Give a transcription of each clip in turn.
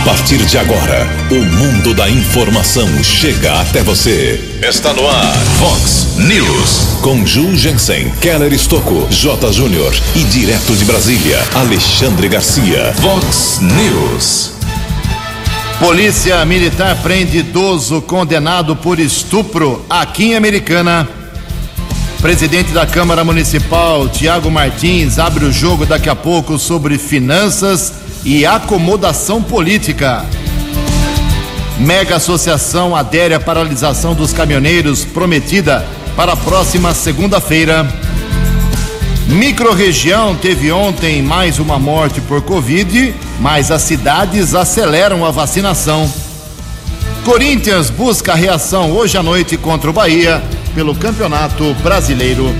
A partir de agora, o mundo da informação chega até você. Está no ar, Fox News. Com Ju Jensen, Keller Estocco, J. Júnior e direto de Brasília, Alexandre Garcia. Fox News. Polícia Militar prende idoso condenado por estupro aqui em Americana. Presidente da Câmara Municipal, Tiago Martins, abre o jogo daqui a pouco sobre finanças e acomodação política. Mega Associação adere à paralisação dos caminhoneiros prometida para a próxima segunda-feira. Microrregião teve ontem mais uma morte por Covid, mas as cidades aceleram a vacinação. Corinthians busca reação hoje à noite contra o Bahia pelo Campeonato Brasileiro.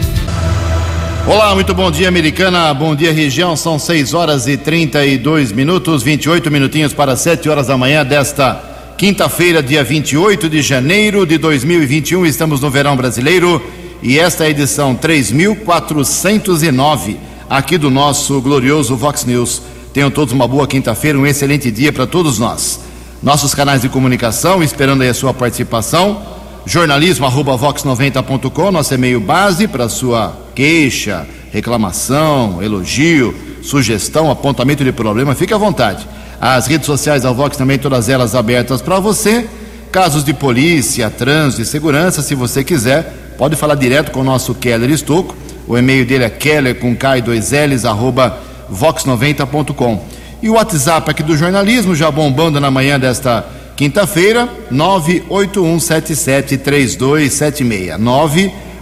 Olá, muito bom dia, americana. Bom dia, região. São 6 horas e 32 minutos, 28 minutinhos para 7 horas da manhã desta quinta-feira, dia 28 de janeiro de 2021. Estamos no verão brasileiro e esta é a edição 3409 aqui do nosso glorioso Vox News. Tenham todos uma boa quinta-feira, um excelente dia para todos nós. Nossos canais de comunicação, esperando aí a sua participação jornalismo arroba vox90.com, nosso e-mail base para sua queixa, reclamação, elogio, sugestão, apontamento de problema, fique à vontade. As redes sociais da Vox também, todas elas abertas para você. Casos de polícia, trânsito e segurança, se você quiser, pode falar direto com o nosso Keller Estocco. O e-mail dele é keller com K 2 L's, arroba vox90.com. E o WhatsApp aqui do jornalismo, já bombando na manhã desta Quinta-feira, 981773276.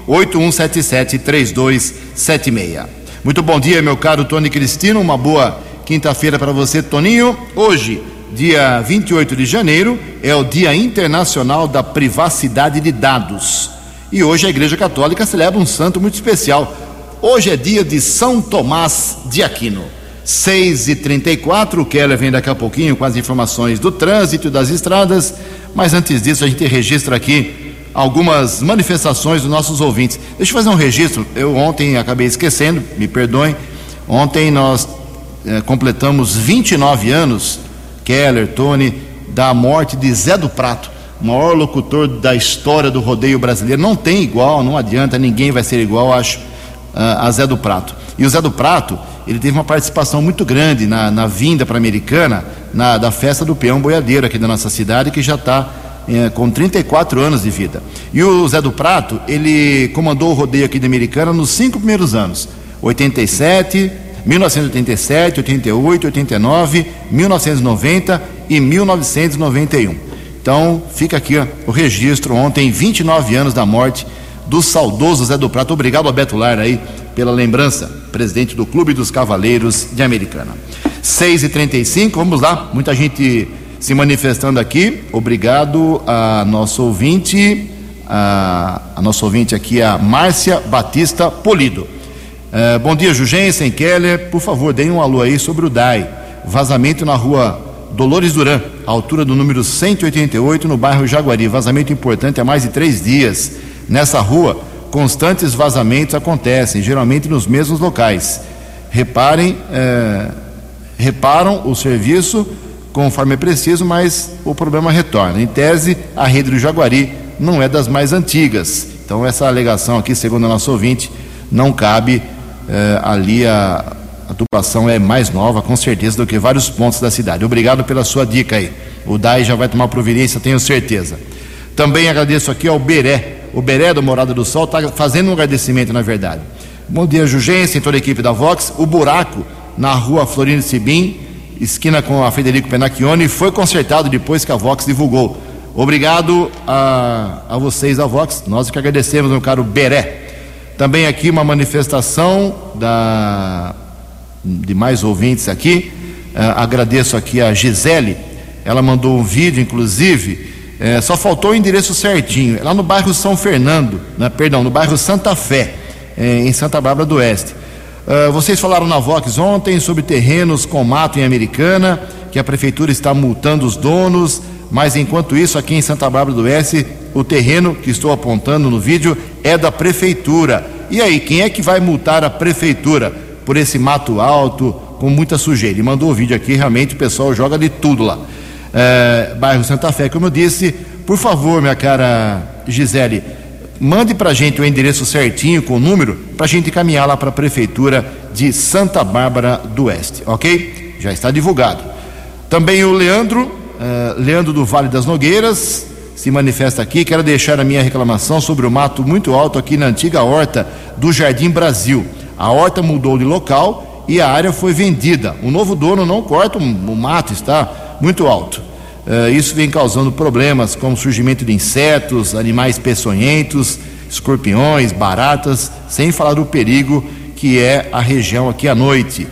981773276. Muito bom dia, meu caro Tony Cristino. Uma boa quinta-feira para você, Toninho. Hoje, dia 28 de janeiro, é o Dia Internacional da Privacidade de Dados. E hoje a Igreja Católica celebra um santo muito especial. Hoje é dia de São Tomás de Aquino. 6 e 34 o Keller vem daqui a pouquinho com as informações do trânsito das estradas, mas antes disso a gente registra aqui algumas manifestações dos nossos ouvintes. Deixa eu fazer um registro, eu ontem acabei esquecendo, me perdoem, ontem nós eh, completamos 29 anos, Keller, Tony, da morte de Zé do Prato, maior locutor da história do rodeio brasileiro, não tem igual, não adianta, ninguém vai ser igual, acho, a Zé do Prato. E o Zé do Prato, ele teve uma participação muito grande na, na vinda para a Americana, na, da festa do peão boiadeiro aqui da nossa cidade, que já está é, com 34 anos de vida. E o Zé do Prato, ele comandou o rodeio aqui da Americana nos cinco primeiros anos: 87, 1987, 88, 89, 1990 e 1991. Então, fica aqui ó, o registro ontem, 29 anos da morte do saudoso Zé do Prato. Obrigado a Beto aí pela lembrança, presidente do Clube dos Cavaleiros de Americana. 6 e 35 vamos lá, muita gente se manifestando aqui. Obrigado a nosso ouvinte, a, a nosso ouvinte aqui, a Márcia Batista Polido. É, bom dia, Jugensen, Keller. Por favor, deem um alô aí sobre o DAI. Vazamento na rua Dolores Duran, altura do número 188, no bairro Jaguari. Vazamento importante há mais de três dias. Nessa rua, constantes vazamentos acontecem, geralmente nos mesmos locais. Reparem, é, reparam o serviço conforme é preciso, mas o problema retorna. Em tese, a rede do Jaguari não é das mais antigas. Então, essa alegação aqui, segundo a nossa ouvinte, não cabe é, ali a, a tubulação é mais nova, com certeza, do que vários pontos da cidade. Obrigado pela sua dica aí. O DAI já vai tomar providência, tenho certeza. Também agradeço aqui ao Beré, o Beré do Morada do Sol está fazendo um agradecimento, na verdade. Bom dia, Jugência, em toda a equipe da Vox. O buraco na rua Florindo Sibim, esquina com a Federico Penacchione, foi consertado depois que a Vox divulgou. Obrigado a, a vocês da Vox, nós que agradecemos, meu caro Beré. Também aqui uma manifestação da, de mais ouvintes aqui. Uh, agradeço aqui a Gisele, ela mandou um vídeo, inclusive, é, só faltou o endereço certinho. É lá no bairro São Fernando, né, perdão, no bairro Santa Fé, é, em Santa Bárbara do Oeste. Uh, vocês falaram na Vox ontem sobre terrenos com mato em Americana, que a prefeitura está multando os donos, mas enquanto isso, aqui em Santa Bárbara do Oeste, o terreno que estou apontando no vídeo é da prefeitura. E aí, quem é que vai multar a prefeitura por esse mato alto, com muita sujeira? Ele mandou o vídeo aqui, realmente o pessoal joga de tudo lá. é, bairro Santa Fé, como eu disse. Por favor, minha cara Gisele, mande para a gente o endereço certinho com o número para a gente encaminhar lá para a prefeitura de Santa Bárbara do Oeste, ok? Já está divulgado. Também o Leandro, uh, Leandro do Vale das Nogueiras, se manifesta aqui. Quero deixar a minha reclamação sobre o mato muito alto aqui na antiga horta do Jardim Brasil. A horta mudou de local e a área foi vendida. O novo dono não corta, o mato está muito alto. Uh, isso vem causando problemas como surgimento de insetos, animais peçonhentos, escorpiões, baratas, sem falar do perigo que é a região aqui à noite.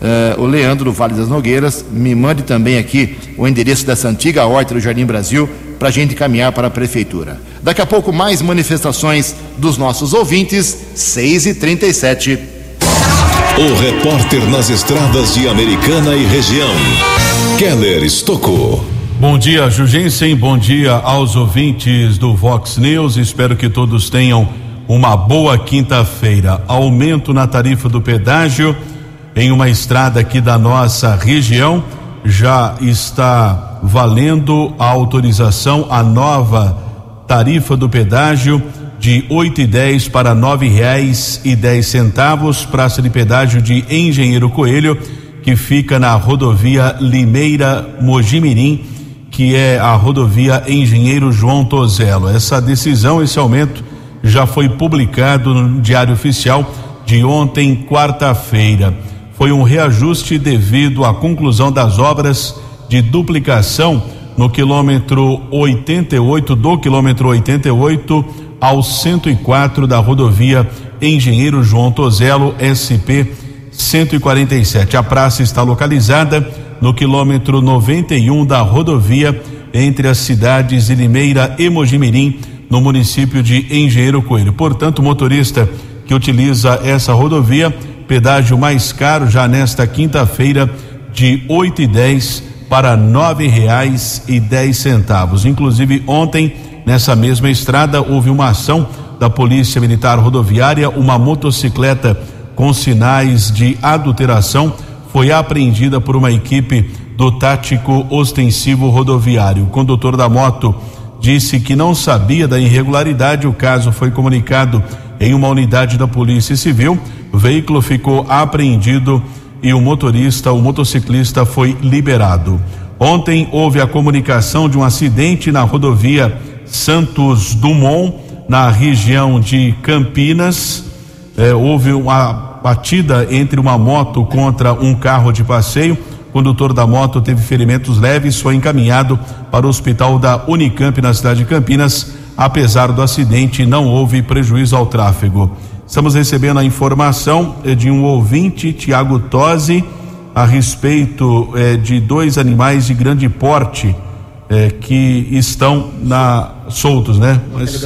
Uh, o Leandro do Vale das Nogueiras me mande também aqui o endereço dessa antiga horta do Jardim Brasil para a gente caminhar para a prefeitura. Daqui a pouco mais manifestações dos nossos ouvintes, 6 e 37 O repórter nas estradas de Americana e região, Keller Estocou. Bom dia, Jugensen. Bom dia aos ouvintes do Vox News. Espero que todos tenham uma boa quinta-feira. Aumento na tarifa do pedágio em uma estrada aqui da nossa região. Já está valendo a autorização, a nova tarifa do pedágio de oito e dez para nove reais e dez centavos. Praça de pedágio de Engenheiro Coelho, que fica na rodovia Limeira Mojimirim que é a rodovia Engenheiro João Tozelo. Essa decisão, esse aumento, já foi publicado no Diário Oficial de ontem, quarta-feira. Foi um reajuste devido à conclusão das obras de duplicação no quilômetro 88, do quilômetro 88 ao 104 da rodovia Engenheiro João Tozelo, SP 147. A praça está localizada no quilômetro 91 da rodovia entre as cidades de Limeira e Mojimirim, no município de Engenheiro Coelho. Portanto, o motorista que utiliza essa rodovia, pedágio mais caro já nesta quinta-feira de oito e dez para nove reais e dez centavos. Inclusive ontem nessa mesma estrada houve uma ação da Polícia Militar Rodoviária, uma motocicleta com sinais de adulteração foi apreendida por uma equipe do tático ostensivo rodoviário. O condutor da moto disse que não sabia da irregularidade. O caso foi comunicado em uma unidade da Polícia Civil. O veículo ficou apreendido e o motorista, o motociclista, foi liberado. Ontem houve a comunicação de um acidente na rodovia Santos Dumont, na região de Campinas. É, houve uma batida entre uma moto contra um carro de passeio. O condutor da moto teve ferimentos leves, foi encaminhado para o hospital da Unicamp na cidade de Campinas. Apesar do acidente, não houve prejuízo ao tráfego. Estamos recebendo a informação eh, de um ouvinte, Tiago Tosi, a respeito eh, de dois animais de grande porte eh, que estão na soltos, né? Mas,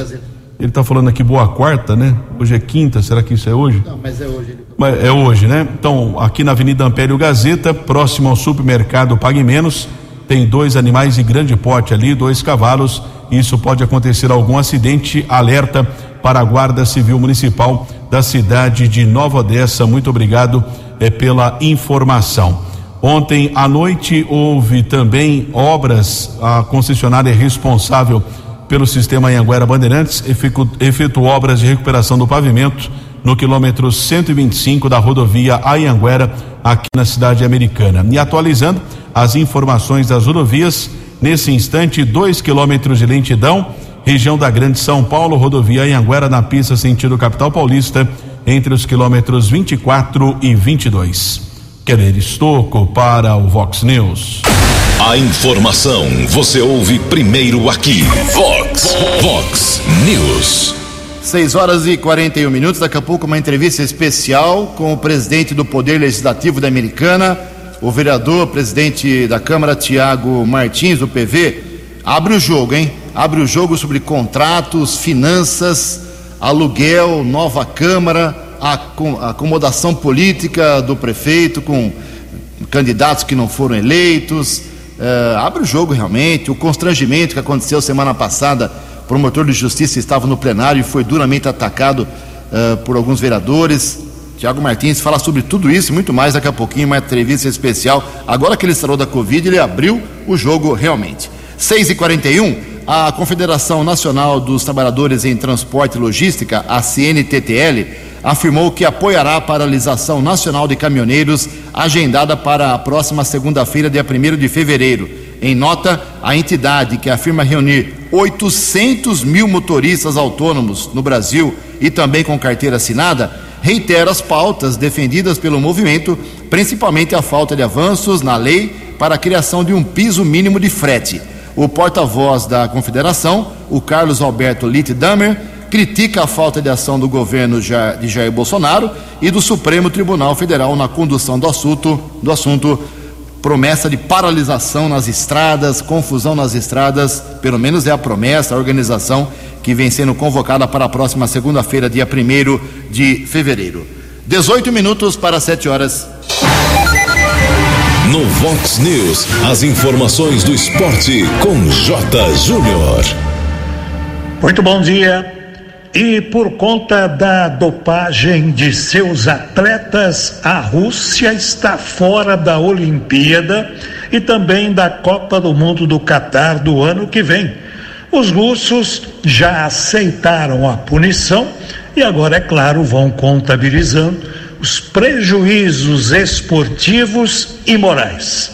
ele está falando aqui boa quarta, né? Hoje é quinta, será que isso é hoje? Não, mas é hoje. É hoje, né? Então, aqui na Avenida Ampério Gazeta, próximo ao supermercado Pague Menos, tem dois animais de grande porte ali, dois cavalos. Isso pode acontecer algum acidente. Alerta para a Guarda Civil Municipal da cidade de Nova Odessa. Muito obrigado é, pela informação. Ontem à noite houve também obras, a concessionária responsável pelo sistema Anhanguera Bandeirantes efetuou obras de recuperação do pavimento no quilômetro 125 da rodovia Anhanguera, aqui na cidade americana. E atualizando as informações das rodovias, nesse instante, dois quilômetros de lentidão, região da Grande São Paulo, rodovia Anhanguera, na pista sentido capital paulista, entre os quilômetros 24 e 22. Querer Estoco para o Vox News. A informação você ouve primeiro aqui. Vox, Vox News. 6 horas e 41 minutos. Daqui a pouco, uma entrevista especial com o presidente do Poder Legislativo da Americana, o vereador, presidente da Câmara, Tiago Martins, do PV. Abre o jogo, hein? Abre o jogo sobre contratos, finanças, aluguel, nova Câmara, acomodação política do prefeito com candidatos que não foram eleitos Uh, abre o jogo realmente. O constrangimento que aconteceu semana passada, promotor de justiça estava no plenário e foi duramente atacado uh, por alguns vereadores. Tiago Martins fala sobre tudo isso e muito mais daqui a pouquinho, uma entrevista especial. Agora que ele sarou da Covid, ele abriu o jogo realmente. 6 e 41 a Confederação Nacional dos Trabalhadores em Transporte e Logística, a CNTTL, afirmou que apoiará a paralisação nacional de caminhoneiros agendada para a próxima segunda-feira, dia 1 de fevereiro. Em nota, a entidade, que afirma reunir 800 mil motoristas autônomos no Brasil e também com carteira assinada, reitera as pautas defendidas pelo movimento, principalmente a falta de avanços na lei para a criação de um piso mínimo de frete. O porta-voz da confederação, o Carlos Alberto Litt Damer, critica a falta de ação do governo de Jair Bolsonaro e do Supremo Tribunal Federal na condução do assunto, do assunto promessa de paralisação nas estradas, confusão nas estradas, pelo menos é a promessa, a organização que vem sendo convocada para a próxima segunda-feira, dia 1 de fevereiro. 18 minutos para 7 horas. No Vox News, as informações do esporte com J. Júnior. Muito bom dia. E por conta da dopagem de seus atletas, a Rússia está fora da Olimpíada e também da Copa do Mundo do Catar do ano que vem. Os russos já aceitaram a punição e agora, é claro, vão contabilizando os prejuízos esportivos e morais.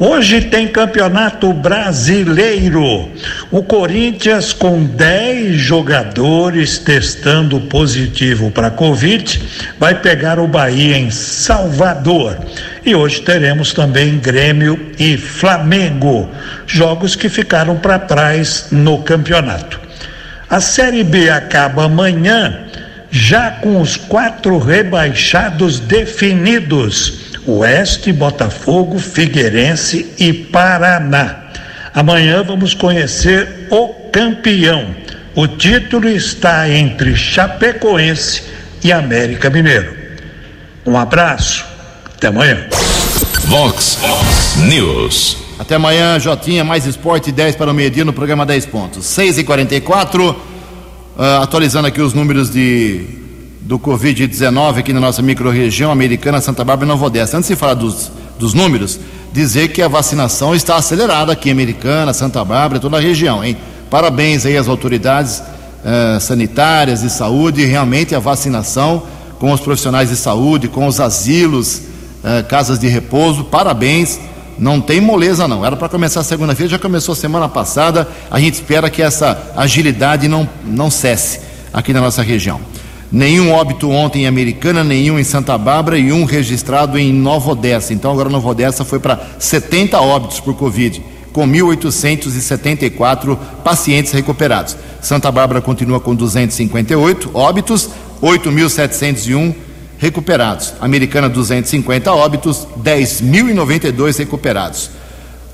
Hoje tem campeonato brasileiro. O Corinthians, com 10 jogadores testando positivo para Covid, vai pegar o Bahia em Salvador. E hoje teremos também Grêmio e Flamengo, jogos que ficaram para trás no campeonato. A Série B acaba amanhã, já com os quatro rebaixados definidos Oeste, Botafogo, Figueirense e Paraná. Amanhã vamos conhecer o campeão. O título está entre Chapecoense e América Mineiro. Um abraço, até amanhã. Vox News. Até amanhã, Jotinha, mais esporte 10 para o meio-dia no programa 10 pontos. 6 e 44 uh, atualizando aqui os números de do Covid-19 aqui na nossa microrregião americana, Santa Bárbara e Nova Odessa. Antes de falar dos, dos números, dizer que a vacinação está acelerada aqui em Americana, Santa Bárbara, toda a região, hein? Parabéns aí às autoridades eh, sanitárias de saúde, realmente a vacinação com os profissionais de saúde, com os asilos, eh, casas de repouso, parabéns. Não tem moleza não. Era para começar segunda-feira, já começou semana passada. A gente espera que essa agilidade não, não cesse aqui na nossa região. Nenhum óbito ontem em Americana, nenhum em Santa Bárbara e um registrado em Nova Odessa. Então agora Nova Odessa foi para 70 óbitos por Covid, com 1.874 pacientes recuperados. Santa Bárbara continua com 258 óbitos, 8.701 recuperados. Americana 250 óbitos, 10.092 recuperados.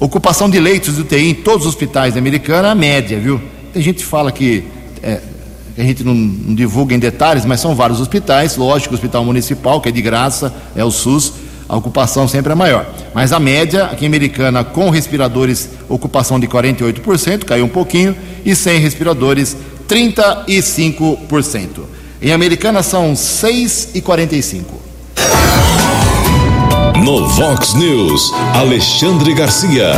Ocupação de leitos de UTI em todos os hospitais da Americana, a média, viu? Tem gente que fala que é, que a gente não, não, divulga em detalhes, mas são vários hospitais, lógico, o hospital municipal, que é de graça, é o SUS, a ocupação sempre é maior. Mas a média aqui em Americana, com respiradores, ocupação de 48%, caiu um pouquinho, e sem respiradores, 35%. Em Americana são 6 e 45. No Vox News, Alexandre Garcia.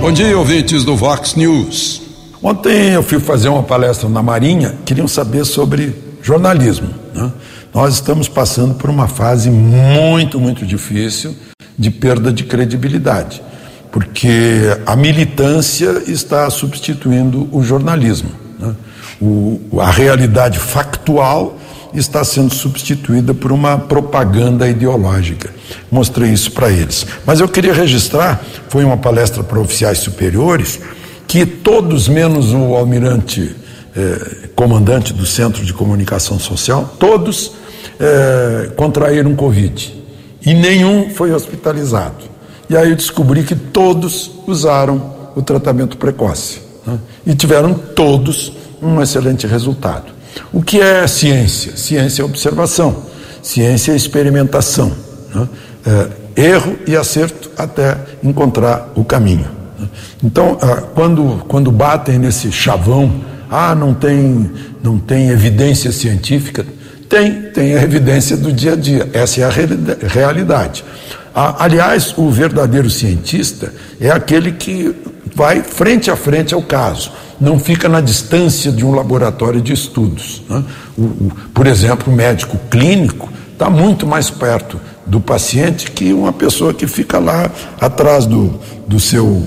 Bom dia, ouvintes do Vox News. Ontem eu fui fazer uma palestra na Marinha, queriam saber sobre jornalismo. Né? Nós estamos passando por uma fase muito, muito difícil de perda de credibilidade, porque a militância está substituindo o jornalismo. Né? O, a realidade factual está sendo substituída por uma propaganda ideológica. Mostrei isso para eles. Mas eu queria registrar, foi uma palestra para oficiais superiores, que todos, menos o almirante eh, comandante do Centro de Comunicação Social, todos eh, contraíram Covid e nenhum foi hospitalizado. E aí eu descobri que todos usaram o tratamento precoce né? e tiveram todos um excelente resultado. O que é ciência? Ciência é observação, ciência é experimentação, né? é, erro e acerto até encontrar o caminho. Então, ah, quando, quando batem nesse chavão, ah, não tem, não tem evidência científica, Tem, tem a evidência do dia a dia. Essa é a realidade. Aliás, o verdadeiro cientista é aquele que vai frente a frente ao caso, não fica na distância de um laboratório de estudos. Né? O, o, por exemplo, o médico clínico está muito mais perto do paciente que uma pessoa que fica lá atrás do, do, seu,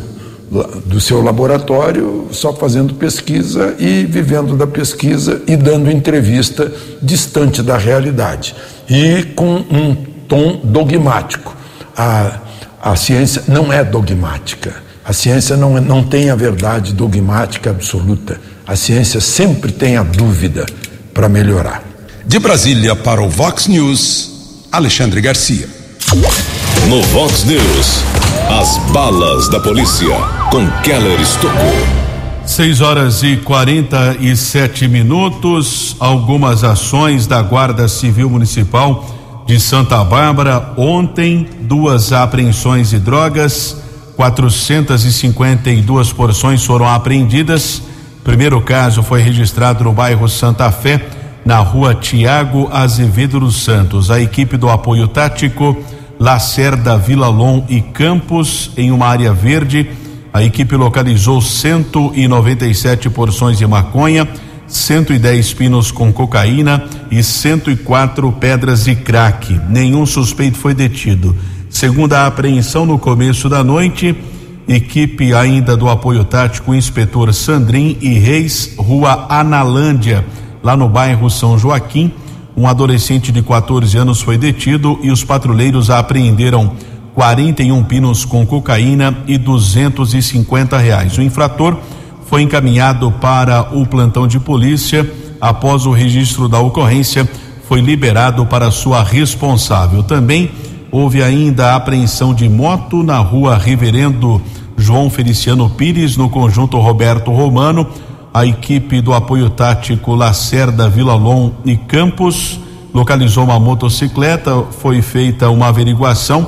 do seu laboratório só fazendo pesquisa e vivendo da pesquisa e dando entrevista distante da realidade e com um tom dogmático. A, a ciência não é dogmática. A ciência não, não tem a verdade dogmática absoluta. A ciência sempre tem a dúvida para melhorar. De Brasília para o Vox News. Alexandre Garcia. No Vox News, as balas da polícia com Keller Estocou. 6 horas e 47 minutos. Algumas ações da Guarda Civil Municipal de Santa Bárbara. Ontem, duas apreensões de drogas, 452 porções foram apreendidas. Primeiro caso foi registrado no bairro Santa Fé na rua Tiago Azevedo dos Santos. A equipe do apoio tático Lacerda, Vila Lom e Campos, em uma área verde, a equipe localizou 197 porções de maconha, 110 pinos com cocaína e 104 pedras de crack. Nenhum suspeito foi detido. Segundo a apreensão no começo da noite, equipe ainda do apoio tático, inspetor Sandrin e Reis, rua Analândia lá no bairro São Joaquim. Um adolescente de 14 anos foi detido e os patrulheiros apreenderam 41 pinos com cocaína e 250 reais. O infrator foi encaminhado para o plantão de polícia. Após o registro da ocorrência, foi liberado para sua responsável. Também houve ainda a apreensão de moto na rua Reverendo João Feliciano Pires, no conjunto Roberto Romano a equipe do apoio tático Lacerda, Vila Lom e Campos localizou uma motocicleta, foi feita uma averiguação,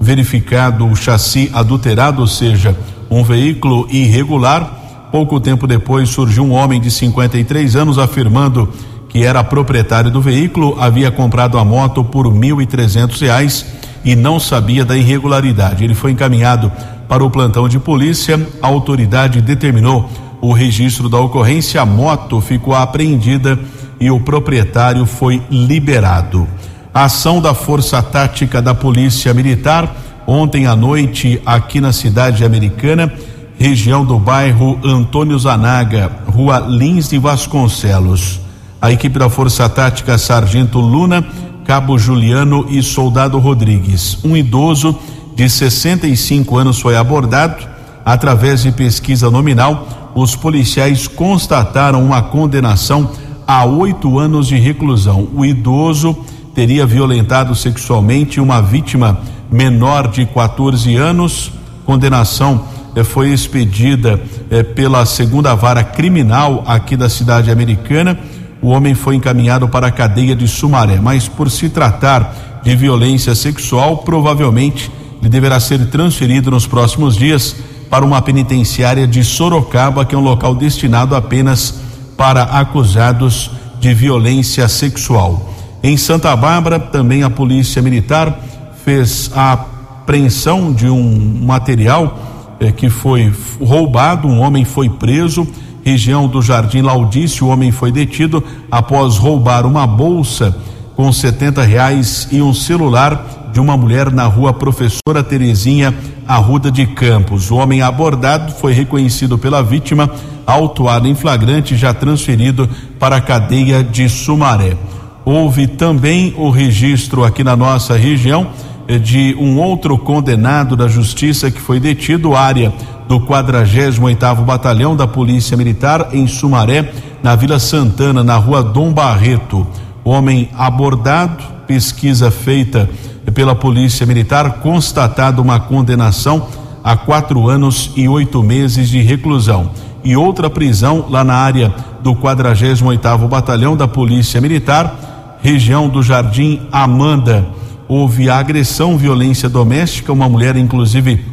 verificado o chassi adulterado, ou seja, um veículo irregular. Pouco tempo depois surgiu um homem de 53 anos afirmando que era proprietário do veículo, havia comprado a moto por mil e trezentos reais e não sabia da irregularidade. Ele foi encaminhado para o plantão de polícia. A autoridade determinou o registro da ocorrência, a moto ficou apreendida e o proprietário foi liberado. A ação da Força Tática da Polícia Militar, ontem à noite, aqui na cidade americana, região do bairro Antônio Zanaga, rua Lins de Vasconcelos. A equipe da Força Tática Sargento Luna, Cabo Juliano e Soldado Rodrigues. Um idoso de 65 anos foi abordado através de pesquisa nominal os policiais constataram uma condenação a oito anos de reclusão. O idoso teria violentado sexualmente uma vítima menor de 14 anos. Condenação eh, foi expedida eh, pela segunda vara criminal aqui da cidade americana. O homem foi encaminhado para a cadeia de Sumaré, mas por se tratar de violência sexual, provavelmente ele deverá ser transferido nos próximos dias para uma penitenciária de Sorocaba, que é um local destinado apenas para acusados de violência sexual. Em Santa Bárbara, também a Polícia Militar fez a apreensão de um material eh, que foi roubado. Um homem foi preso, região do Jardim Laudício. O homem foi detido após roubar uma bolsa com 70 reais e um celular de uma mulher na rua Professora Terezinha, Arruda de Campos. O homem abordado foi reconhecido pela vítima, autuado em flagrante, já transferido para a cadeia de Sumaré. Houve também o registro aqui na nossa região eh, de um outro condenado da justiça que foi detido, área do 48º Batalhão da Polícia Militar em Sumaré, na Vila Santana, na rua Dom Barreto. Homem abordado, pesquisa feita pela Polícia Militar, constatado uma condenação a quatro anos e oito meses de reclusão. E outra prisão lá na área do 48 oitavo Batalhão da Polícia Militar, região do Jardim Amanda. Houve agressão, violência doméstica, uma mulher inclusive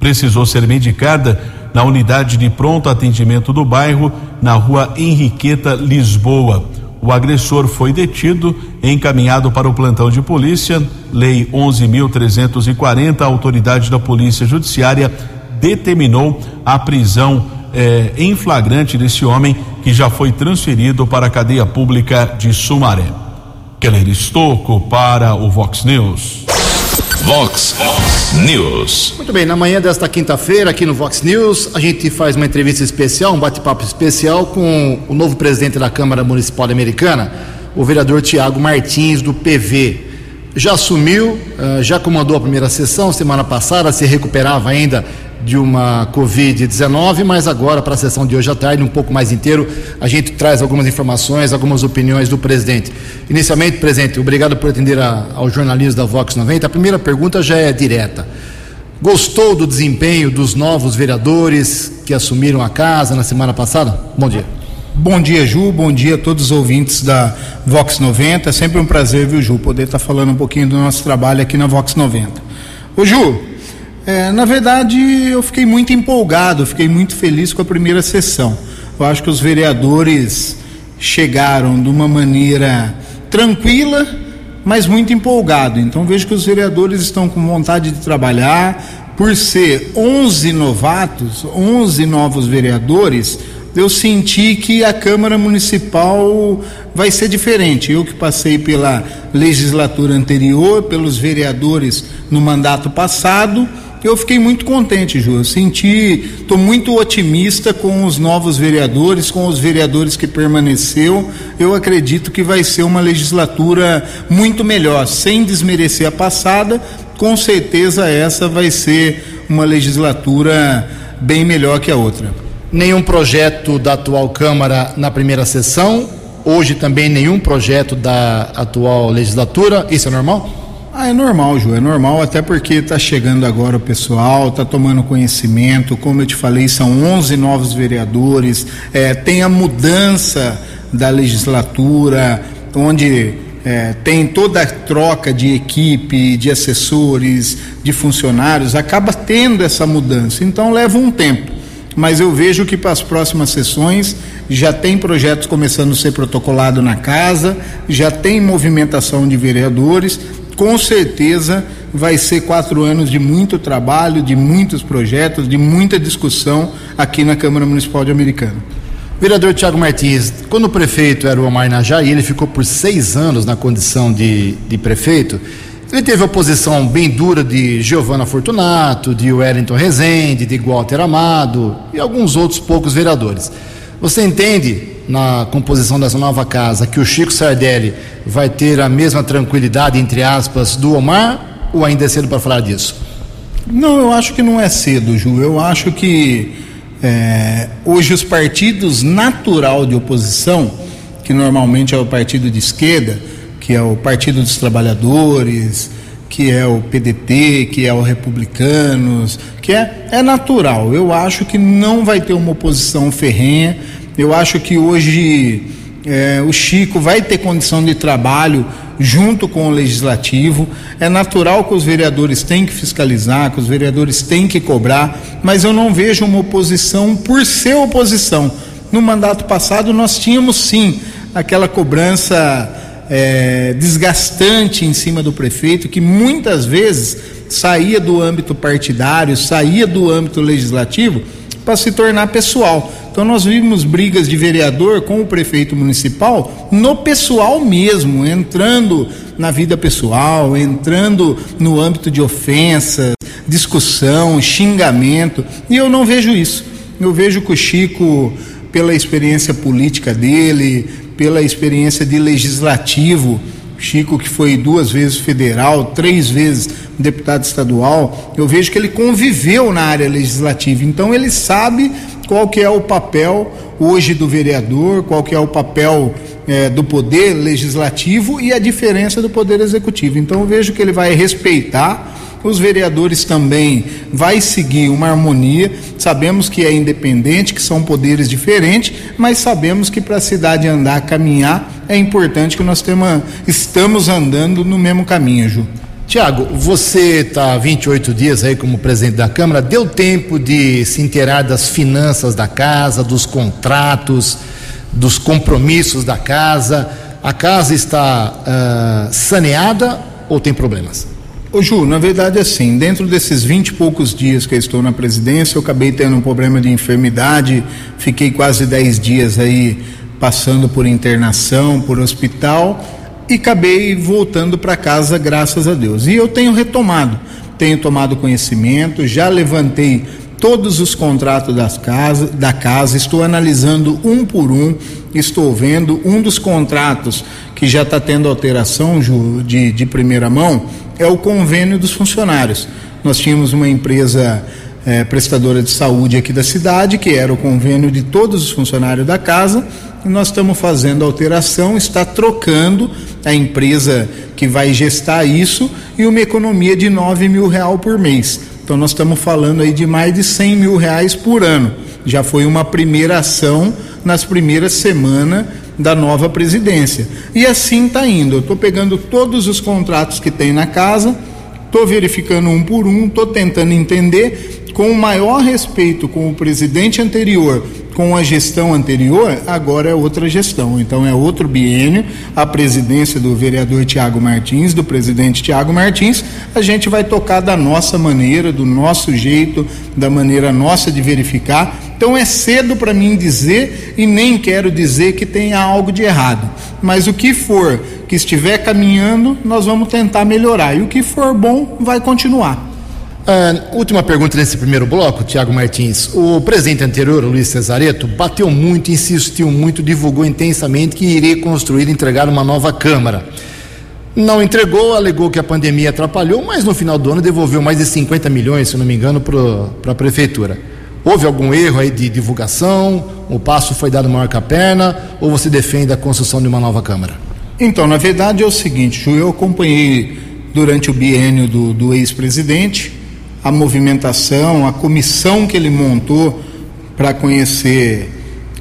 precisou ser medicada na unidade de pronto atendimento do bairro, na rua Henriqueta, Lisboa. O agressor foi detido e encaminhado para o plantão de polícia. Lei 11.340, a autoridade da Polícia Judiciária determinou a prisão eh, em flagrante desse homem que já foi transferido para a cadeia pública de Sumaré. Keller Estocco para o Vox News. Vox News. Muito bem, na manhã desta quinta-feira, aqui no Vox News, a gente faz uma entrevista especial, um bate-papo especial com o novo presidente da Câmara Municipal Americana, o vereador Tiago Martins, do PV. Já assumiu, eh, já comandou a primeira sessão semana passada, se recuperava ainda de uma Covid-19, mas agora, para a sessão de hoje à tarde, um pouco mais inteiro, a gente traz algumas informações, algumas opiniões do presidente. Inicialmente, presidente, obrigado por atender a, ao jornalismo da Vox 90. A primeira pergunta já é direta. Gostou do desempenho dos novos vereadores que assumiram a casa na semana passada? Bom dia. Bom dia, Ju. Bom dia a todos os ouvintes da Vox 90. É sempre um prazer, viu, Ju, poder estar falando um pouquinho do nosso trabalho aqui na Vox 90. Ô, Ju, é, na verdade, eu fiquei muito empolgado, fiquei muito feliz com a primeira sessão. Eu acho que os vereadores chegaram de uma maneira tranquila, mas muito empolgado. Então vejo que os vereadores estão com vontade de trabalhar. Por ser 11 novatos, 11 novos vereadores, eu senti que a Câmara Municipal vai ser diferente. Eu que passei pela legislatura anterior, pelos vereadores no mandato passado, eu fiquei muito contente, Ju. Eu senti, estou muito otimista com os novos vereadores, com os vereadores que permaneceu. Eu acredito que vai ser uma legislatura muito melhor, sem desmerecer a passada. Com certeza essa vai ser uma legislatura bem melhor que a outra. Nenhum projeto da atual Câmara na primeira sessão, hoje também nenhum projeto da atual legislatura, isso é normal? Ah, é normal, Ju, é normal, até porque está chegando agora o pessoal, está tomando conhecimento, como eu te falei, são 11 novos vereadores, é, tem a mudança da legislatura, onde é, tem toda a troca de equipe, de assessores, de funcionários, acaba tendo essa mudança, então leva um tempo. Mas eu vejo que para as próximas sessões já tem projetos começando a ser protocolado na casa, já tem movimentação de vereadores com certeza vai ser quatro anos de muito trabalho, de muitos projetos, de muita discussão aqui na Câmara Municipal de Americana. Vereador Tiago Martins, quando o prefeito era o Omar Najá e ele ficou por seis anos na condição de, de prefeito, ele teve oposição bem dura de Giovana Fortunato, de Wellington Rezende, de Walter Amado e alguns outros poucos vereadores. Você entende, na composição dessa nova casa, que o Chico Sardelli vai ter a mesma tranquilidade, entre aspas, do Omar, ou ainda é cedo para falar disso? Não, eu acho que não é cedo, Ju. Eu acho que é, hoje os partidos natural de oposição, que normalmente é o partido de esquerda, que é o Partido dos Trabalhadores, que é o PDT, que é o Republicanos, que é, é natural. Eu acho que não vai ter uma oposição ferrenha. Eu acho que hoje é, o Chico vai ter condição de trabalho junto com o legislativo. É natural que os vereadores têm que fiscalizar, que os vereadores têm que cobrar, mas eu não vejo uma oposição por ser oposição. No mandato passado nós tínhamos sim aquela cobrança é, desgastante em cima do prefeito, que muitas vezes saía do âmbito partidário, saía do âmbito legislativo para se tornar pessoal. Então nós vimos brigas de vereador com o prefeito municipal no pessoal mesmo, entrando na vida pessoal, entrando no âmbito de ofensas, discussão, xingamento, e eu não vejo isso. Eu vejo que o Chico, pela experiência política dele, pela experiência de legislativo. Chico, que foi duas vezes federal, três vezes deputado estadual, eu vejo que ele conviveu na área legislativa, então ele sabe qual que é o papel hoje do vereador, qual que é o papel é, do poder legislativo e a diferença do poder executivo. Então eu vejo que ele vai respeitar os vereadores também vai seguir uma harmonia. Sabemos que é independente, que são poderes diferentes, mas sabemos que para a cidade andar, caminhar, é importante que nós temos, estamos andando no mesmo caminho, Ju. Tiago, você está 28 dias aí como presidente da Câmara, deu tempo de se inteirar das finanças da casa, dos contratos, dos compromissos da casa. A casa está uh, saneada ou tem problemas? Ô Ju, na verdade assim, dentro desses vinte e poucos dias que eu estou na presidência, eu acabei tendo um problema de enfermidade, fiquei quase dez dias aí passando por internação, por hospital e acabei voltando para casa, graças a Deus. E eu tenho retomado, tenho tomado conhecimento, já levantei todos os contratos das casa, da casa, estou analisando um por um, estou vendo um dos contratos que já está tendo alteração Ju, de, de primeira mão é o convênio dos funcionários. Nós tínhamos uma empresa é, prestadora de saúde aqui da cidade, que era o convênio de todos os funcionários da casa, e nós estamos fazendo alteração, está trocando a empresa que vai gestar isso e uma economia de 9 mil real por mês. Então nós estamos falando aí de mais de 100 mil reais por ano. Já foi uma primeira ação nas primeiras semanas da nova presidência. E assim está indo. Eu estou pegando todos os contratos que tem na casa, estou verificando um por um, estou tentando entender com o maior respeito com o presidente anterior, com a gestão anterior, agora é outra gestão. Então é outro biênio, a presidência do vereador Tiago Martins, do presidente Tiago Martins, a gente vai tocar da nossa maneira, do nosso jeito, da maneira nossa de verificar. Então é cedo para mim dizer e nem quero dizer que tenha algo de errado. Mas o que for que estiver caminhando, nós vamos tentar melhorar. E o que for bom, vai continuar. Uh, última pergunta nesse primeiro bloco, Tiago Martins. O presidente anterior, Luiz Cesareto, bateu muito, insistiu muito, divulgou intensamente que iria construir e entregar uma nova Câmara. Não entregou, alegou que a pandemia atrapalhou, mas no final do ano devolveu mais de 50 milhões, se não me engano, para a Prefeitura. Houve algum erro aí de divulgação? O passo foi dado maior que a perna? Ou você defende a construção de uma nova Câmara? Então, na verdade é o seguinte, Ju, eu acompanhei durante o biênio do, do ex-presidente a movimentação, a comissão que ele montou para conhecer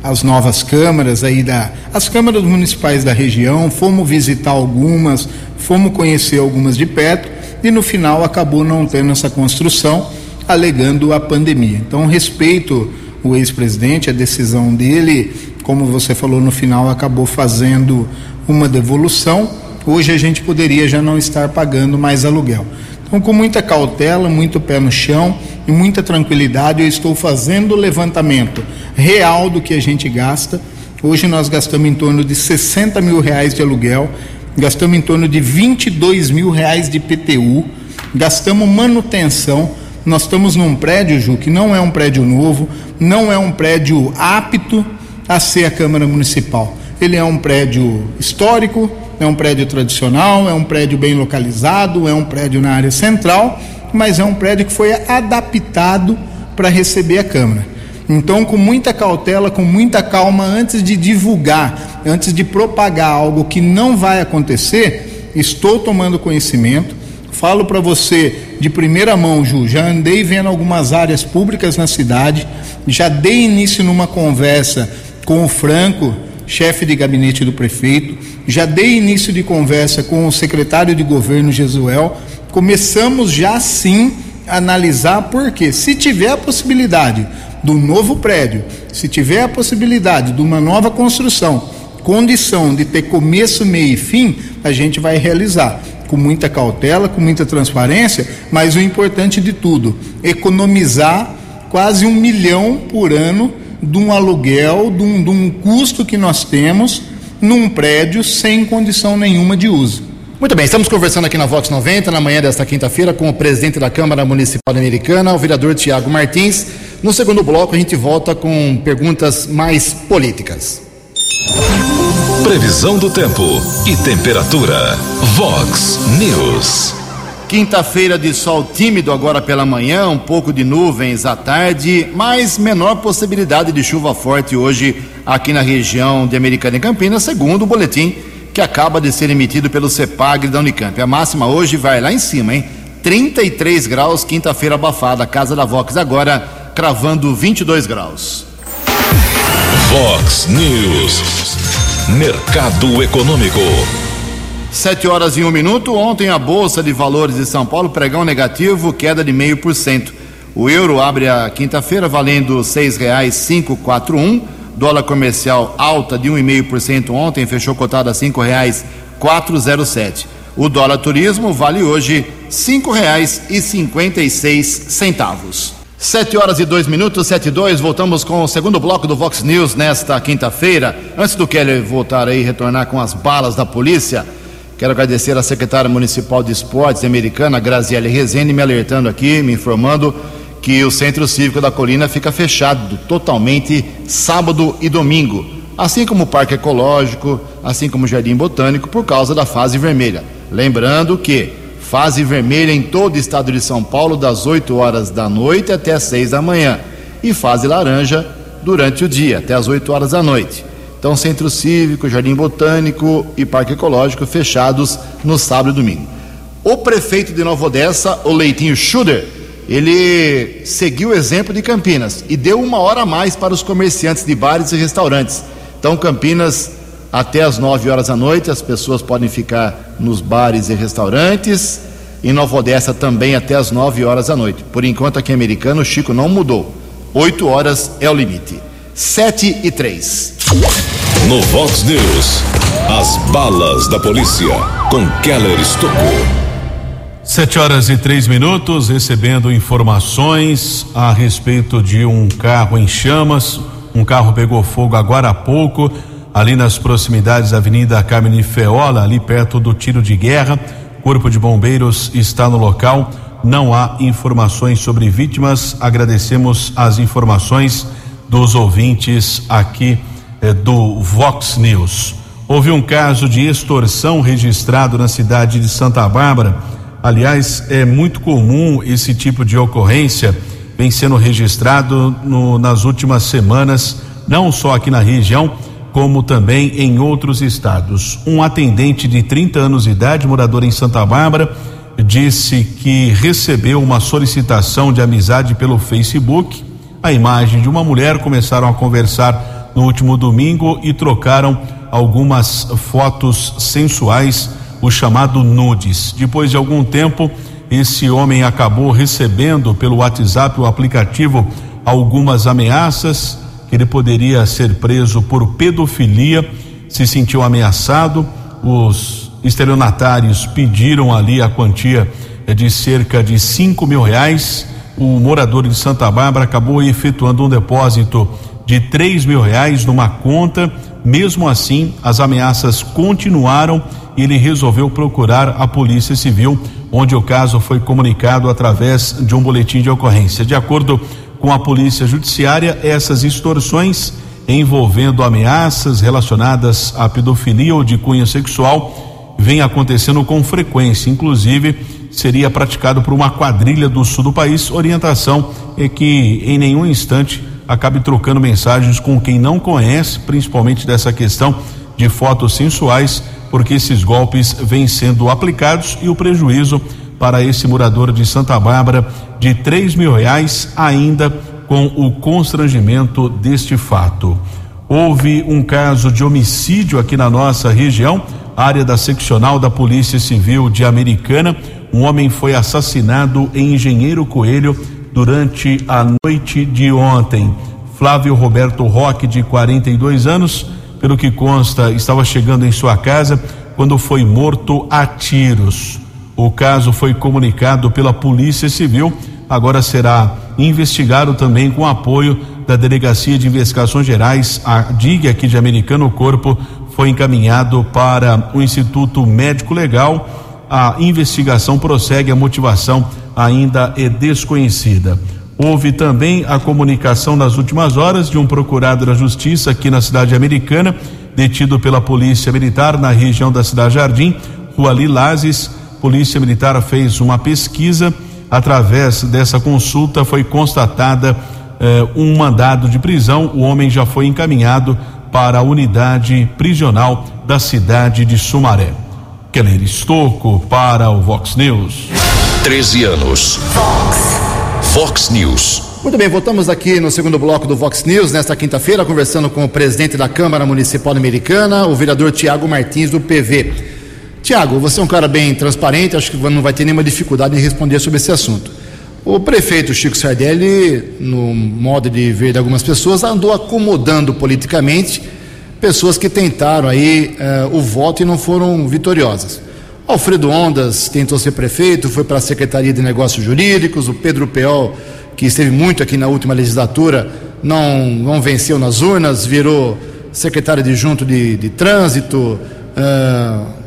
as novas câmaras aí da as câmaras municipais da região, fomos visitar algumas, fomos conhecer algumas de perto e no final acabou não tendo essa construção, alegando a pandemia. Então respeito o ex-presidente, a decisão dele, como você falou no final, acabou fazendo uma devolução. Hoje a gente poderia já não estar pagando mais aluguel. Então, com muita cautela, muito pé no chão e muita tranquilidade, eu estou fazendo o levantamento real do que a gente gasta. Hoje nós gastamos em torno de 60 mil reais de aluguel, gastamos em torno de 22 mil reais de PTU, gastamos manutenção. Nós estamos num prédio, Ju, que não é um prédio novo, não é um prédio apto a ser a Câmara Municipal. Ele é um prédio histórico, é um prédio tradicional, é um prédio bem localizado, é um prédio na área central, mas é um prédio que foi adaptado para receber a Câmara. Então, com muita cautela, com muita calma, antes de divulgar, antes de propagar algo que não vai acontecer, estou tomando conhecimento. Falo para você de primeira mão, Ju, já andei vendo algumas áreas públicas na cidade, já dei início numa conversa com o Franco, chefe de gabinete do prefeito, já dei início de conversa com o secretário de governo Jesuel. Começamos já sim a analisar porque se tiver a possibilidade do novo prédio, se tiver a possibilidade de uma nova construção, condição de ter começo, meio e fim, a gente vai realizar com muita cautela, com muita transparência, mas o importante de tudo, economizar quase um milhão por ano de um aluguel, de um, de um custo que nós temos num prédio sem condição nenhuma de uso. Muito bem, estamos conversando aqui na Vox 90, na manhã desta quinta-feira, com o presidente da Câmara Municipal Americana, o vereador Tiago Martins. No segundo bloco, a gente volta com perguntas mais políticas. Previsão do tempo e temperatura. Vox News. Quinta-feira de sol tímido agora pela manhã, um pouco de nuvens à tarde, mas menor possibilidade de chuva forte hoje aqui na região de Americana e Campinas, segundo o boletim que acaba de ser emitido pelo CEPAG da Unicamp. A máxima hoje vai lá em cima, hein? 33 graus, quinta-feira abafada, Casa da Vox agora cravando 22 graus. Vox News. Mercado Econômico. Sete horas e um minuto. Ontem a Bolsa de Valores de São Paulo pregão negativo, queda de meio por cento. O euro abre a quinta-feira valendo quatro um. Dólar comercial alta de 1,5% ontem, fechou cotado a cinco reais 407. O dólar turismo vale hoje e e seis centavos. Sete horas e dois minutos, sete e dois, voltamos com o segundo bloco do Vox News nesta quinta-feira. Antes do Keller voltar aí, retornar com as balas da polícia, quero agradecer à secretária municipal de esportes americana, Graziele Rezende, me alertando aqui, me informando que o Centro Cívico da Colina fica fechado totalmente sábado e domingo, assim como o Parque Ecológico, assim como o Jardim Botânico, por causa da fase vermelha. Lembrando que fase vermelha em todo o estado de São Paulo, das 8 horas da noite até as 6 da manhã, e fase laranja durante o dia, até as 8 horas da noite. Então, Centro Cívico, Jardim Botânico e Parque Ecológico fechados no sábado e domingo. O prefeito de Nova Odessa, o Leitinho Schuder, ele seguiu o exemplo de Campinas e deu uma hora a mais para os comerciantes de bares e restaurantes. Então, Campinas, até as 9 horas da noite, as pessoas podem ficar nos bares e restaurantes. Em Nova Odessa também até as 9 horas da noite. Por enquanto, aqui em Americano, o Chico não mudou. 8 horas é o limite. 7 e 3. No Vox News, as balas da polícia com Keller Estocou. Sete horas e três minutos, recebendo informações a respeito de um carro em chamas. Um carro pegou fogo agora há pouco, ali nas proximidades da Avenida Carmine Feola, ali perto do tiro de guerra. Corpo de Bombeiros está no local. Não há informações sobre vítimas. Agradecemos as informações dos ouvintes aqui eh, do Vox News. Houve um caso de extorsão registrado na cidade de Santa Bárbara Aliás, é muito comum esse tipo de ocorrência, vem sendo registrado no, nas últimas semanas, não só aqui na região, como também em outros estados. Um atendente de 30 anos de idade, morador em Santa Bárbara, disse que recebeu uma solicitação de amizade pelo Facebook. A imagem de uma mulher começaram a conversar no último domingo e trocaram algumas fotos sensuais o chamado nudes. Depois de algum tempo, esse homem acabou recebendo pelo WhatsApp, o aplicativo, algumas ameaças, que ele poderia ser preso por pedofilia, se sentiu ameaçado. Os estelionatários pediram ali a quantia de cerca de cinco mil reais. O morador de Santa Bárbara acabou efetuando um depósito de três mil reais numa conta. Mesmo assim, as ameaças continuaram ele resolveu procurar a Polícia Civil, onde o caso foi comunicado através de um boletim de ocorrência. De acordo com a Polícia Judiciária, essas extorsões envolvendo ameaças relacionadas à pedofilia ou de cunho sexual vem acontecendo com frequência, inclusive seria praticado por uma quadrilha do sul do país. Orientação é que em nenhum instante acabe trocando mensagens com quem não conhece, principalmente dessa questão de fotos sensuais porque esses golpes vêm sendo aplicados e o prejuízo para esse morador de Santa Bárbara de três mil reais ainda com o constrangimento deste fato. Houve um caso de homicídio aqui na nossa região, área da seccional da Polícia Civil de Americana. Um homem foi assassinado em Engenheiro Coelho durante a noite de ontem. Flávio Roberto Roque, de 42 anos, pelo que consta, estava chegando em sua casa quando foi morto a tiros. O caso foi comunicado pela Polícia Civil, agora será investigado também com apoio da Delegacia de Investigações Gerais, a DIG aqui de Americano. O corpo foi encaminhado para o Instituto Médico Legal. A investigação prossegue, a motivação ainda é desconhecida. Houve também a comunicação nas últimas horas de um procurado da Justiça aqui na cidade americana, detido pela Polícia Militar na região da Cidade Jardim, Rua Lilazes. Polícia Militar fez uma pesquisa. Através dessa consulta foi constatada eh, um mandado de prisão. O homem já foi encaminhado para a unidade prisional da cidade de Sumaré. Keller Estocco para o Vox News. 13 anos. Vox. Vox News. Muito bem, voltamos aqui no segundo bloco do Vox News, nesta quinta-feira, conversando com o presidente da Câmara Municipal Americana, o vereador Tiago Martins, do PV. Tiago, você é um cara bem transparente, acho que não vai ter nenhuma dificuldade em responder sobre esse assunto. O prefeito Chico Sardelli, no modo de ver de algumas pessoas, andou acomodando politicamente pessoas que tentaram aí uh, o voto e não foram vitoriosas. Alfredo Ondas tentou ser prefeito, foi para a Secretaria de Negócios Jurídicos, o Pedro Peol, que esteve muito aqui na última legislatura, não, não venceu nas urnas, virou secretário de junto de, de trânsito, uh,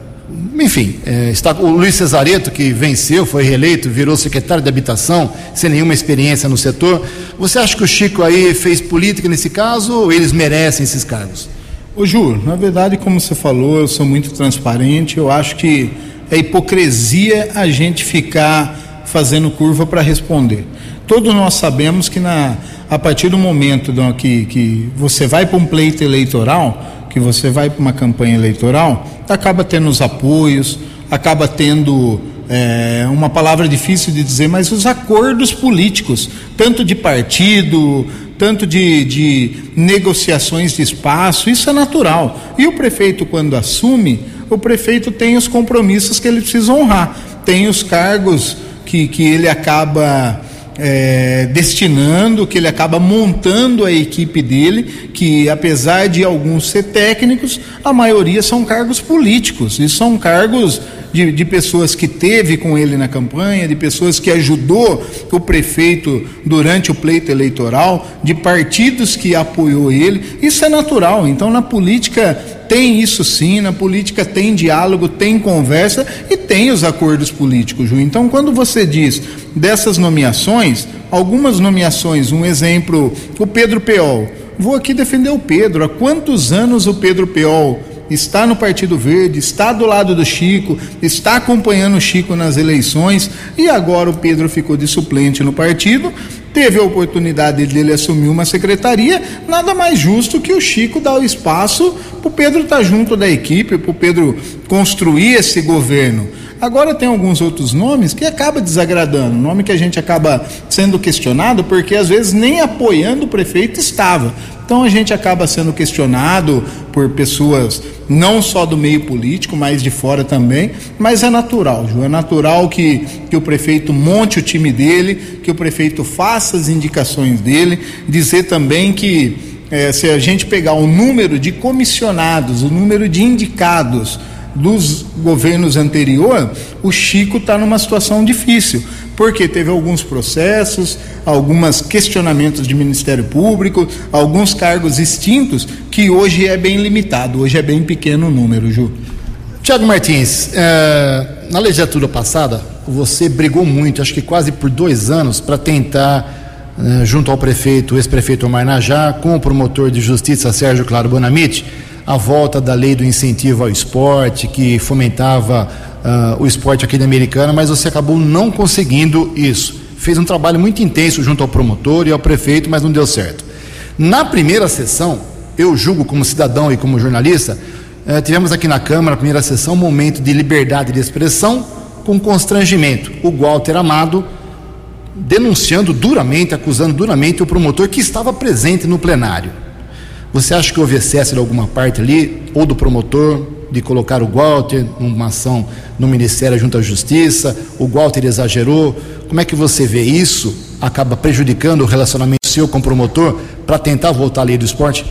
enfim, é, está o Luiz Cesareto, que venceu, foi reeleito, virou secretário de habitação, sem nenhuma experiência no setor. Você acha que o Chico aí fez política nesse caso ou eles merecem esses cargos? Ô Ju, na verdade, como você falou, eu sou muito transparente, eu acho que é hipocrisia a gente ficar fazendo curva para responder. Todos nós sabemos que na, a partir do momento que, que você vai para um pleito eleitoral, que você vai para uma campanha eleitoral, acaba tendo os apoios, acaba tendo é, uma palavra difícil de dizer, mas os acordos políticos, tanto de partido, tanto de, de negociações de espaço, isso é natural. E o prefeito, quando assume, o prefeito tem os compromissos que ele precisa honrar, tem os cargos que, que ele acaba é, destinando, que ele acaba montando a equipe dele, que apesar de alguns ser técnicos, a maioria são cargos políticos e são cargos de, de, pessoas que teve com ele na campanha, de pessoas que ajudou o prefeito durante o pleito eleitoral, de partidos que apoiou ele. Isso é natural. Então, na política tem isso sim, na política tem diálogo, tem conversa e tem os acordos políticos, Ju. Então, quando você diz dessas nomeações, algumas nomeações, um exemplo, o Pedro Peol. Vou aqui defender o Pedro. Há quantos anos o Pedro Peol está no Partido Verde, está do lado do Chico, está acompanhando o Chico nas eleições e agora o Pedro ficou de suplente no partido. Teve a oportunidade dele assumir uma secretaria, nada mais justo que o Chico dar o espaço para o Pedro estar tá junto da equipe, para o Pedro construir esse governo. Agora tem alguns outros nomes que acaba desagradando, nome que a gente acaba sendo questionado porque às vezes nem apoiando o prefeito estava. Então a gente acaba sendo questionado por pessoas não só do meio político, mas de fora também. Mas é natural, Ju, é natural que, que o prefeito monte o time dele, que o prefeito faça as indicações dele, dizer também que é, se a gente pegar o número de comissionados, o número de indicados dos governos anteriores, o Chico está numa situação difícil, porque teve alguns processos, alguns questionamentos de Ministério Público, alguns cargos extintos, que hoje é bem limitado, hoje é bem pequeno o número, Ju. Tiago Martins, é, na legislatura passada, você brigou muito, acho que quase por dois anos, para tentar, é, junto ao prefeito, ex-prefeito Omar Najá, com o promotor de justiça Sérgio Claro Bonamite, a volta da lei do incentivo ao esporte, que fomentava uh, o esporte aqui na Americana, mas você acabou não conseguindo isso. Fez um trabalho muito intenso junto ao promotor e ao prefeito, mas não deu certo. Na primeira sessão, eu julgo como cidadão e como jornalista, uh, tivemos aqui na Câmara, a primeira sessão, um momento de liberdade de expressão com constrangimento. O Walter Amado denunciando duramente, acusando duramente o promotor que estava presente no plenário. Você acha que houve excesso de alguma parte ali, ou do promotor, de colocar o Walter numa ação no Ministério junto à Justiça? O Walter exagerou? Como é que você vê isso? Acaba prejudicando o relacionamento seu com o promotor para tentar voltar à lei do esporte?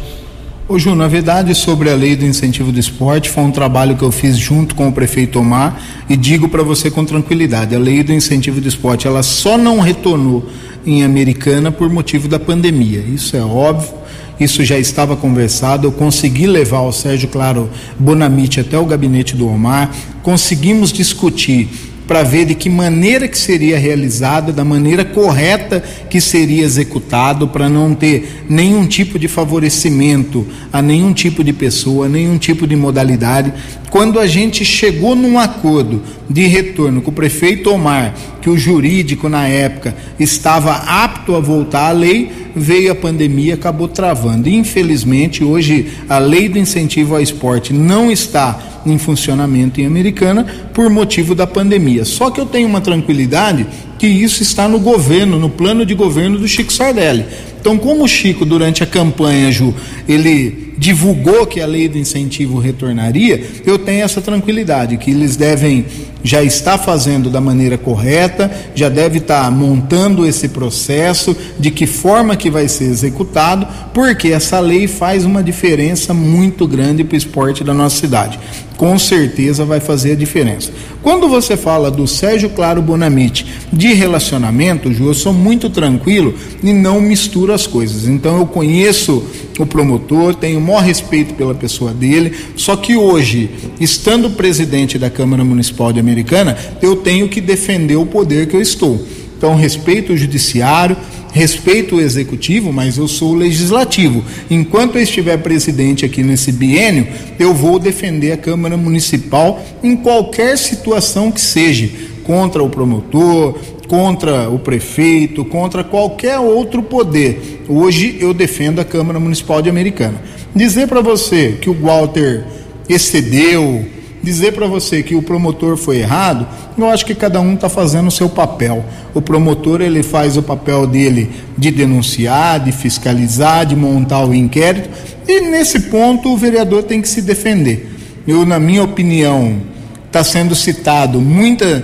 Ô Ju, na verdade, sobre a lei do incentivo do esporte, foi um trabalho que eu fiz junto com o prefeito Omar e digo para você com tranquilidade: a lei do incentivo do esporte ela só não retornou em Americana por motivo da pandemia. Isso é óbvio isso já estava conversado. Eu consegui levar o Sérgio Claro Bonamite até o gabinete do Omar, conseguimos discutir para ver de que maneira que seria realizado, da maneira correta que seria executado, para não ter nenhum tipo de favorecimento a nenhum tipo de pessoa, nenhum tipo de modalidade. Quando a gente chegou num acordo de retorno com o prefeito Omar, que o jurídico na época estava apto a voltar à lei, veio a pandemia, acabou travando. Infelizmente, hoje a lei do incentivo ao esporte não está em funcionamento em Americana por motivo da pandemia. Só que eu tenho uma tranquilidade que isso está no governo, no plano de governo do Chico Sardelli. Então, como o Chico, durante a campanha, Ju, ele divulgou que a lei do incentivo retornaria, eu tenho essa tranquilidade, que eles devem já está fazendo da maneira correta, já deve estar montando esse processo, de que forma que vai ser executado, porque essa lei faz uma diferença muito grande para o esporte da nossa cidade. Com certeza vai fazer a diferença. Quando você fala do Sérgio Claro Bonamite de relacionamento, Ju, eu sou muito tranquilo e não misturo as coisas. Então eu conheço o promotor, tenho o maior respeito pela pessoa dele, só que hoje, estando presidente da Câmara Municipal de Americana, eu tenho que defender o poder que eu estou. Então, respeito o judiciário, respeito o executivo, mas eu sou o legislativo. Enquanto eu estiver presidente aqui nesse biênio, eu vou defender a Câmara Municipal em qualquer situação que seja, contra o promotor, contra o prefeito, contra qualquer outro poder. Hoje eu defendo a Câmara Municipal de Americana. Dizer para você que o Walter excedeu, dizer para você que o promotor foi errado, eu acho que cada um está fazendo o seu papel. O promotor ele faz o papel dele de denunciar, de fiscalizar, de montar o inquérito, e nesse ponto o vereador tem que se defender. Eu, na minha opinião, está sendo citado muita,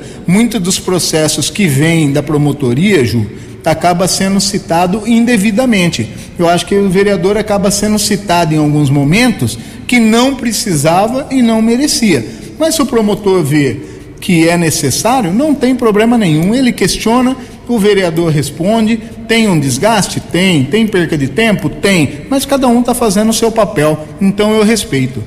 dos processos que vêm da promotoria, Ju, acaba sendo citado indevidamente. Eu acho que o vereador acaba sendo citado em alguns momentos que não precisava e não merecia. Mas se o promotor vê que é necessário, não tem problema nenhum. Ele questiona, o vereador responde. Tem um desgaste? Tem. Tem perca de tempo? Tem. Mas cada um está fazendo o seu papel. Então eu respeito.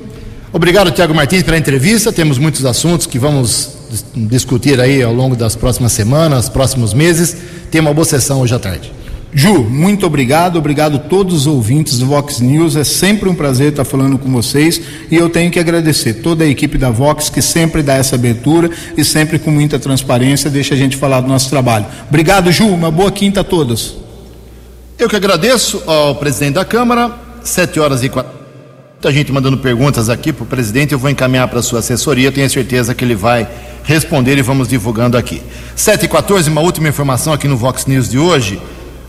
Obrigado, Tiago Martins, pela entrevista. Temos muitos assuntos que vamos discutir aí ao longo das próximas semanas, próximos meses. Tenha uma boa sessão hoje à tarde. Ju, muito obrigado, obrigado a todos os ouvintes do Vox News. É sempre um prazer estar falando com vocês e eu tenho que agradecer toda a equipe da Vox que sempre dá essa abertura e sempre com muita transparência deixa a gente falar do nosso trabalho. Obrigado, Ju. Uma boa quinta a todos. Eu que agradeço ao presidente da Câmara. Sete horas e quatro. Muita gente mandando perguntas aqui para o presidente. Eu vou encaminhar para a sua assessoria. Tenho certeza que ele vai responder e vamos divulgando aqui. Sete e 14, uma última informação aqui no Vox News de hoje.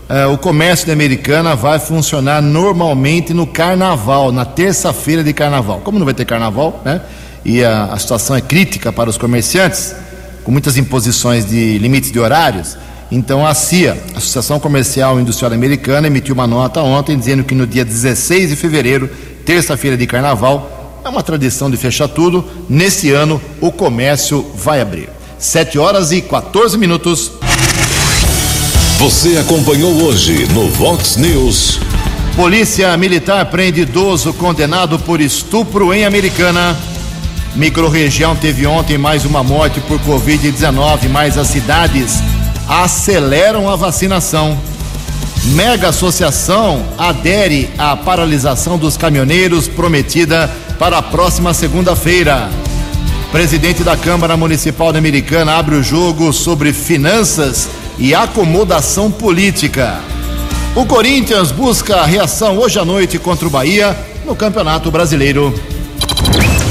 Uh, o comércio da Americana vai funcionar normalmente no carnaval, na terça-feira de carnaval. Como não vai ter carnaval, né? E a, a, situação é crítica para os comerciantes, com muitas imposições de limites de horários. Então a CIA, Associação Comercial e Industrial Americana, emitiu uma nota ontem dizendo que no dia 16 de fevereiro, terça-feira de carnaval, é uma tradição de fechar tudo. Nesse ano o comércio vai abrir. 7 horas e 14 minutos. Você acompanhou hoje no Vox News. Polícia Militar prende idoso condenado por estupro em Americana. Microrregião teve ontem mais uma morte por Covid-19, mas as cidades aceleram a vacinação. Mega Associação adere à paralisação dos caminhoneiros prometida para a próxima segunda-feira. Presidente da Câmara Municipal da Americana abre o jogo sobre finanças e acomodação política. O Corinthians busca a reação hoje à noite contra o Bahia no Campeonato Brasileiro.